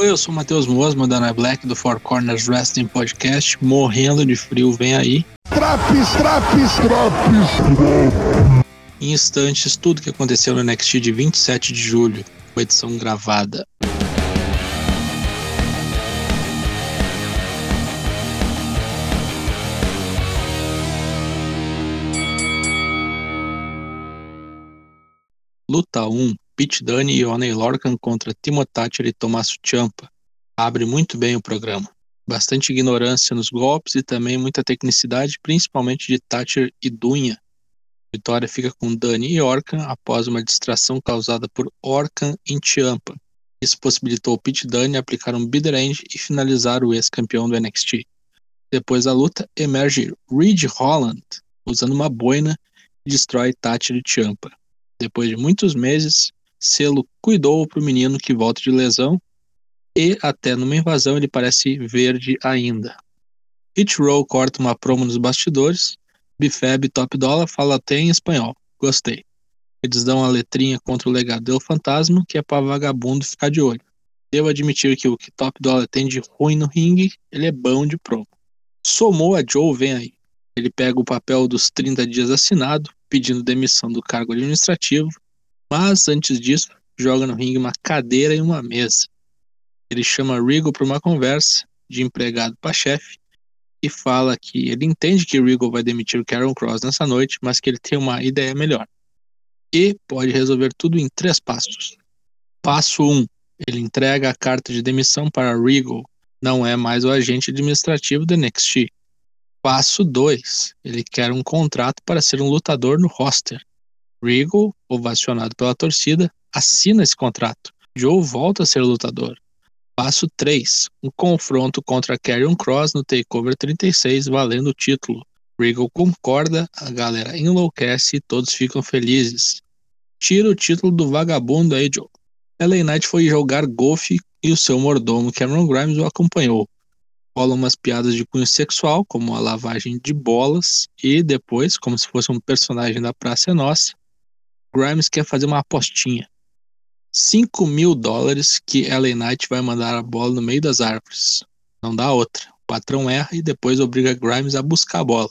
Oi, eu sou o Matheus Mosma, da Ana Black, do Four Corners Wrestling Podcast, morrendo de frio, vem aí. Traps, traps, traps. Em instantes, tudo que aconteceu no NXT de 27 de julho, com edição gravada. Luta 1, Pete Dunne e Oney Lorcan contra Timo Thatcher e Tommaso Ciampa. Abre muito bem o programa. Bastante ignorância nos golpes e também muita tecnicidade, principalmente de Thatcher e Dunha. Vitória fica com Dunne e Orkan após uma distração causada por Orkan em Ciampa. Isso possibilitou Pete Dunne aplicar um bitter end e finalizar o ex-campeão do NXT. Depois da luta, emerge Reed Holland, usando uma boina e destrói Thatcher e Ciampa. Depois de muitos meses, Selo cuidou para o menino que volta de lesão e até numa invasão ele parece verde ainda. Hit Row corta uma promo nos bastidores. Bifeb Top Dollar fala até em espanhol. Gostei. Eles dão a letrinha contra o legado do fantasma, que é para vagabundo ficar de olho. Devo admitir que o que Top Dollar tem de ruim no ringue, ele é bom de promo. Somou a Joe vem aí. Ele pega o papel dos 30 dias assinado, pedindo demissão do cargo administrativo, mas antes disso, joga no ringue uma cadeira e uma mesa. Ele chama Regal para uma conversa de empregado para chefe e fala que ele entende que Regal vai demitir o Karen Cross nessa noite, mas que ele tem uma ideia melhor. E pode resolver tudo em três passos. Passo 1. Um, ele entrega a carta de demissão para Regal. Não é mais o agente administrativo do NXT. Passo 2. Ele quer um contrato para ser um lutador no roster. Regal, ovacionado pela torcida, assina esse contrato. Joe volta a ser lutador. Passo 3. Um confronto contra Karrion Cross no Takeover 36, valendo o título. Regal concorda, a galera enlouquece e todos ficam felizes. Tira o título do vagabundo aí, Joe. LA Knight foi jogar golfe e o seu mordomo Cameron Grimes o acompanhou rolam umas piadas de cunho sexual, como a lavagem de bolas, e depois, como se fosse um personagem da Praça é Nossa, Grimes quer fazer uma apostinha. 5 mil dólares que LA Knight vai mandar a bola no meio das árvores. Não dá outra. O patrão erra e depois obriga Grimes a buscar a bola.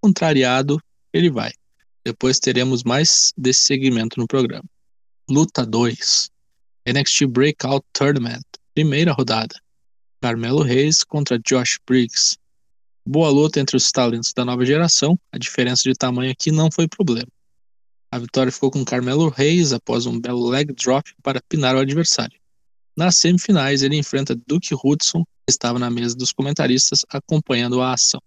Contrariado, ele vai. Depois teremos mais desse segmento no programa. Luta 2. NXT Breakout Tournament. Primeira rodada. Carmelo Reis contra Josh Briggs. Boa luta entre os talentos da nova geração, a diferença de tamanho aqui não foi problema. A vitória ficou com Carmelo Reis após um belo leg drop para pinar o adversário. Nas semifinais, ele enfrenta Duke Hudson, que estava na mesa dos comentaristas acompanhando a ação.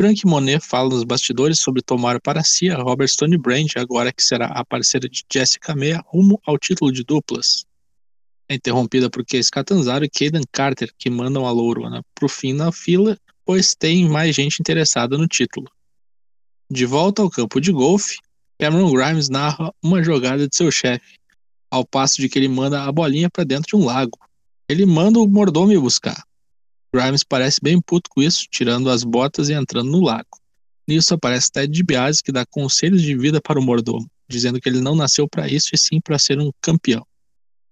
Frank Monet fala nos bastidores sobre tomar para si a Robert Stone Brand, agora que será a parceira de Jessica Meia rumo ao título de duplas é interrompida por Case Catanzaro e Caden Carter, que mandam a Lourona pro fim na fila, pois tem mais gente interessada no título. De volta ao campo de golfe, Cameron Grimes narra uma jogada de seu chefe, ao passo de que ele manda a bolinha para dentro de um lago. Ele manda o mordomo ir buscar. Grimes parece bem puto com isso, tirando as botas e entrando no lago. Nisso aparece Ted DiBiase, que dá conselhos de vida para o mordomo, dizendo que ele não nasceu para isso e sim para ser um campeão.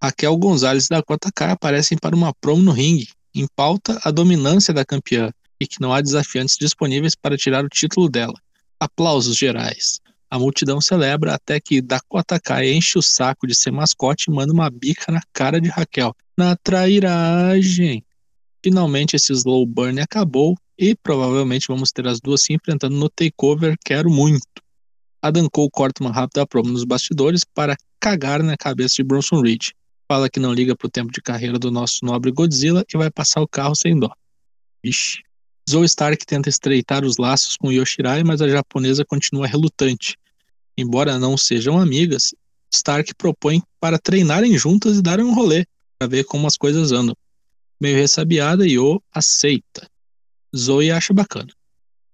Raquel Gonzalez e Dakota Kai aparecem para uma promo no ringue, em pauta a dominância da campeã e que não há desafiantes disponíveis para tirar o título dela. Aplausos gerais. A multidão celebra até que Dakota Kai enche o saco de ser mascote e manda uma bica na cara de Raquel. Na trairagem. Finalmente esse slow burn acabou e provavelmente vamos ter as duas se enfrentando no takeover Quero Muito. Adam Cole corta uma rápida promo nos bastidores para cagar na cabeça de Bronson Reed fala que não liga pro tempo de carreira do nosso nobre Godzilla e vai passar o carro sem dó. Vixe. Zoe Stark tenta estreitar os laços com Yoshirai, mas a japonesa continua relutante. Embora não sejam amigas, Stark propõe para treinarem juntas e darem um rolê, para ver como as coisas andam. Meio ressabiada, Yo aceita. Zoe acha bacana.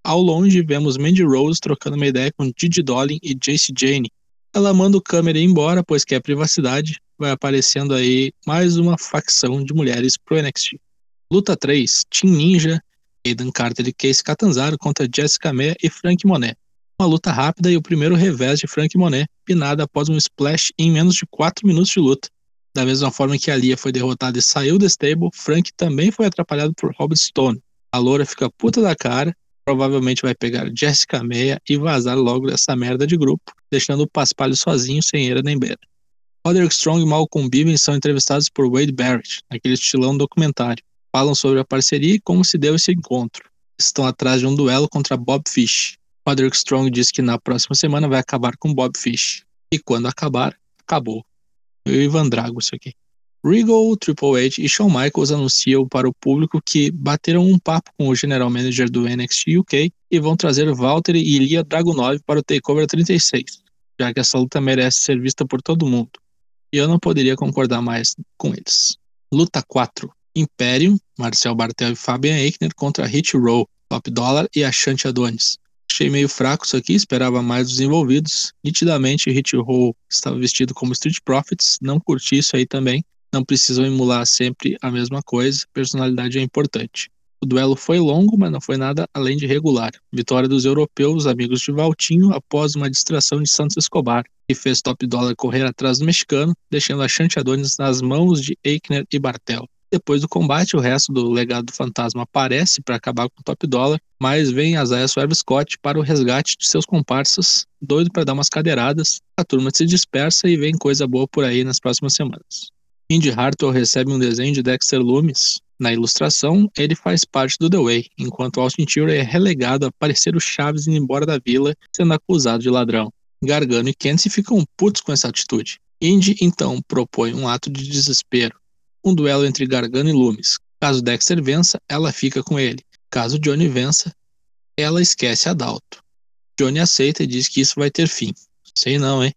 Ao longe, vemos Mandy Rose trocando uma ideia com Didi Dolin e Jace Jane. Ela manda o câmera embora, pois quer privacidade, vai aparecendo aí mais uma facção de mulheres pro NXT. Luta 3, Team Ninja, Aiden Carter e Case Catanzaro contra Jessica Mea e Frank Monet. Uma luta rápida e o primeiro revés de Frank Monet, pinada após um splash em menos de 4 minutos de luta. Da mesma forma que a Lia foi derrotada e saiu do stable, Frank também foi atrapalhado por Robert Stone. A loura fica puta da cara, provavelmente vai pegar Jessica Meia e vazar logo dessa merda de grupo, deixando o Paspalho sozinho, sem era nem beira. Roderick Strong e Malcolm Bivens são entrevistados por Wade Barrett, naquele estilão documentário. Falam sobre a parceria e como se deu esse encontro. Estão atrás de um duelo contra Bob Fish. Roderick Strong diz que na próxima semana vai acabar com Bob Fish. E quando acabar, acabou. Eu e Ivan Drago isso aqui. Regal, Triple H e Shawn Michaels anunciam para o público que bateram um papo com o general manager do NXT UK e vão trazer Valtteri e Ilya Dragunov para o TakeOver 36, já que essa luta merece ser vista por todo mundo. E eu não poderia concordar mais com eles. Luta 4. Imperium, Marcel Bartel e Fabian Eichner contra Hit Row, Top Dollar e Ashanti Adonis. Achei meio fraco isso aqui, esperava mais dos envolvidos. Nitidamente, Hit Row estava vestido como Street Profits, não curti isso aí também. Não precisam emular sempre a mesma coisa, personalidade é importante. O duelo foi longo, mas não foi nada além de regular. Vitória dos europeus, amigos de Valtinho, após uma distração de Santos Escobar, que fez Top Dollar correr atrás do mexicano, deixando a Shanti Adonis nas mãos de Eichner e Bartel. Depois do combate, o resto do legado do fantasma aparece para acabar com o top dólar, mas vem Isaiah Swerve Scott para o resgate de seus comparsas, doido para dar umas cadeiradas. A turma se dispersa e vem coisa boa por aí nas próximas semanas. Indy Hartwell recebe um desenho de Dexter Loomis. Na ilustração, ele faz parte do The Way, enquanto Austin Theory é relegado a parecer o Chaves indo embora da vila, sendo acusado de ladrão. Gargano e Kenzie ficam putos com essa atitude. Indy então propõe um ato de desespero um duelo entre Gargano e Loomis. Caso Dexter vença, ela fica com ele. Caso Johnny vença, ela esquece Adalto. Johnny aceita e diz que isso vai ter fim. Sei não, hein?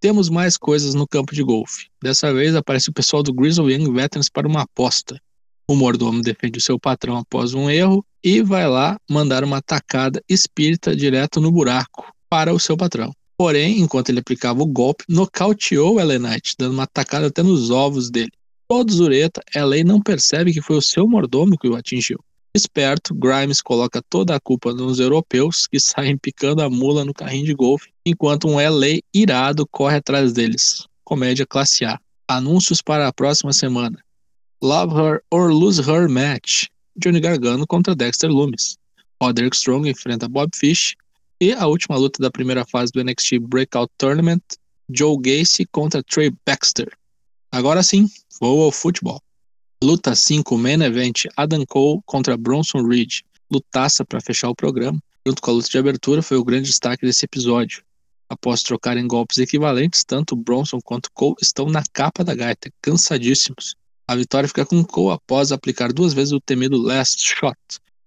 Temos mais coisas no campo de golfe. Dessa vez aparece o pessoal do Grizzle Young Veterans para uma aposta. O mordomo defende o seu patrão após um erro e vai lá mandar uma tacada espírita direto no buraco para o seu patrão. Porém, enquanto ele aplicava o golpe, nocauteou o Knight, dando uma tacada até nos ovos dele. Todo zureta, lei não percebe que foi o seu mordomo que o atingiu. Esperto, Grimes coloca toda a culpa nos europeus que saem picando a mula no carrinho de golfe, enquanto um LA irado corre atrás deles. Comédia classe A. Anúncios para a próxima semana. Love Her or Lose Her Match. Johnny Gargano contra Dexter Loomis. Roderick Strong enfrenta Bob Fish. E a última luta da primeira fase do NXT Breakout Tournament. Joe Gacy contra Trey Baxter. Agora sim, vou ao futebol. Luta 5, Main Event, Adam Cole contra Bronson Reed. Lutaça para fechar o programa. Junto com a luta de abertura, foi o grande destaque desse episódio. Após trocarem golpes equivalentes, tanto Bronson quanto Cole estão na capa da gaita, cansadíssimos. A vitória fica com Cole após aplicar duas vezes o temido Last Shot.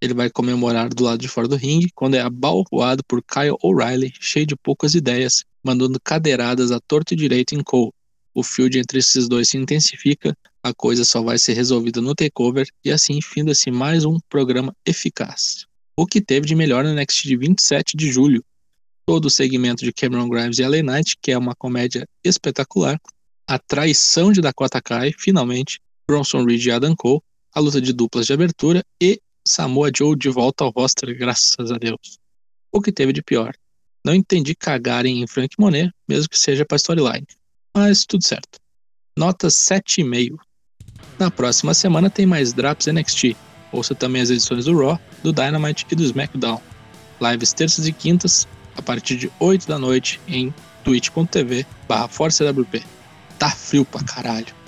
Ele vai comemorar do lado de fora do ringue quando é abalroado por Kyle O'Reilly, cheio de poucas ideias, mandando cadeiradas a torto e direito em Cole o field entre esses dois se intensifica, a coisa só vai ser resolvida no takeover e assim finda-se mais um programa eficaz. O que teve de melhor no Next de 27 de julho. Todo o segmento de Cameron Grimes e LA Knight, que é uma comédia espetacular, a traição de Dakota Kai, finalmente, Bronson Reed e Adam Cole, a luta de duplas de abertura e Samoa Joe de volta ao roster, graças a Deus. O que teve de pior? Não entendi cagarem em Frank Monet, mesmo que seja para storyline mas tudo certo. Nota 7,5. Na próxima semana tem mais Drops NXT. Ouça também as edições do Raw, do Dynamite e do SmackDown. Lives terças e quintas, a partir de 8 da noite, em twitch.tv barra Tá frio pra caralho.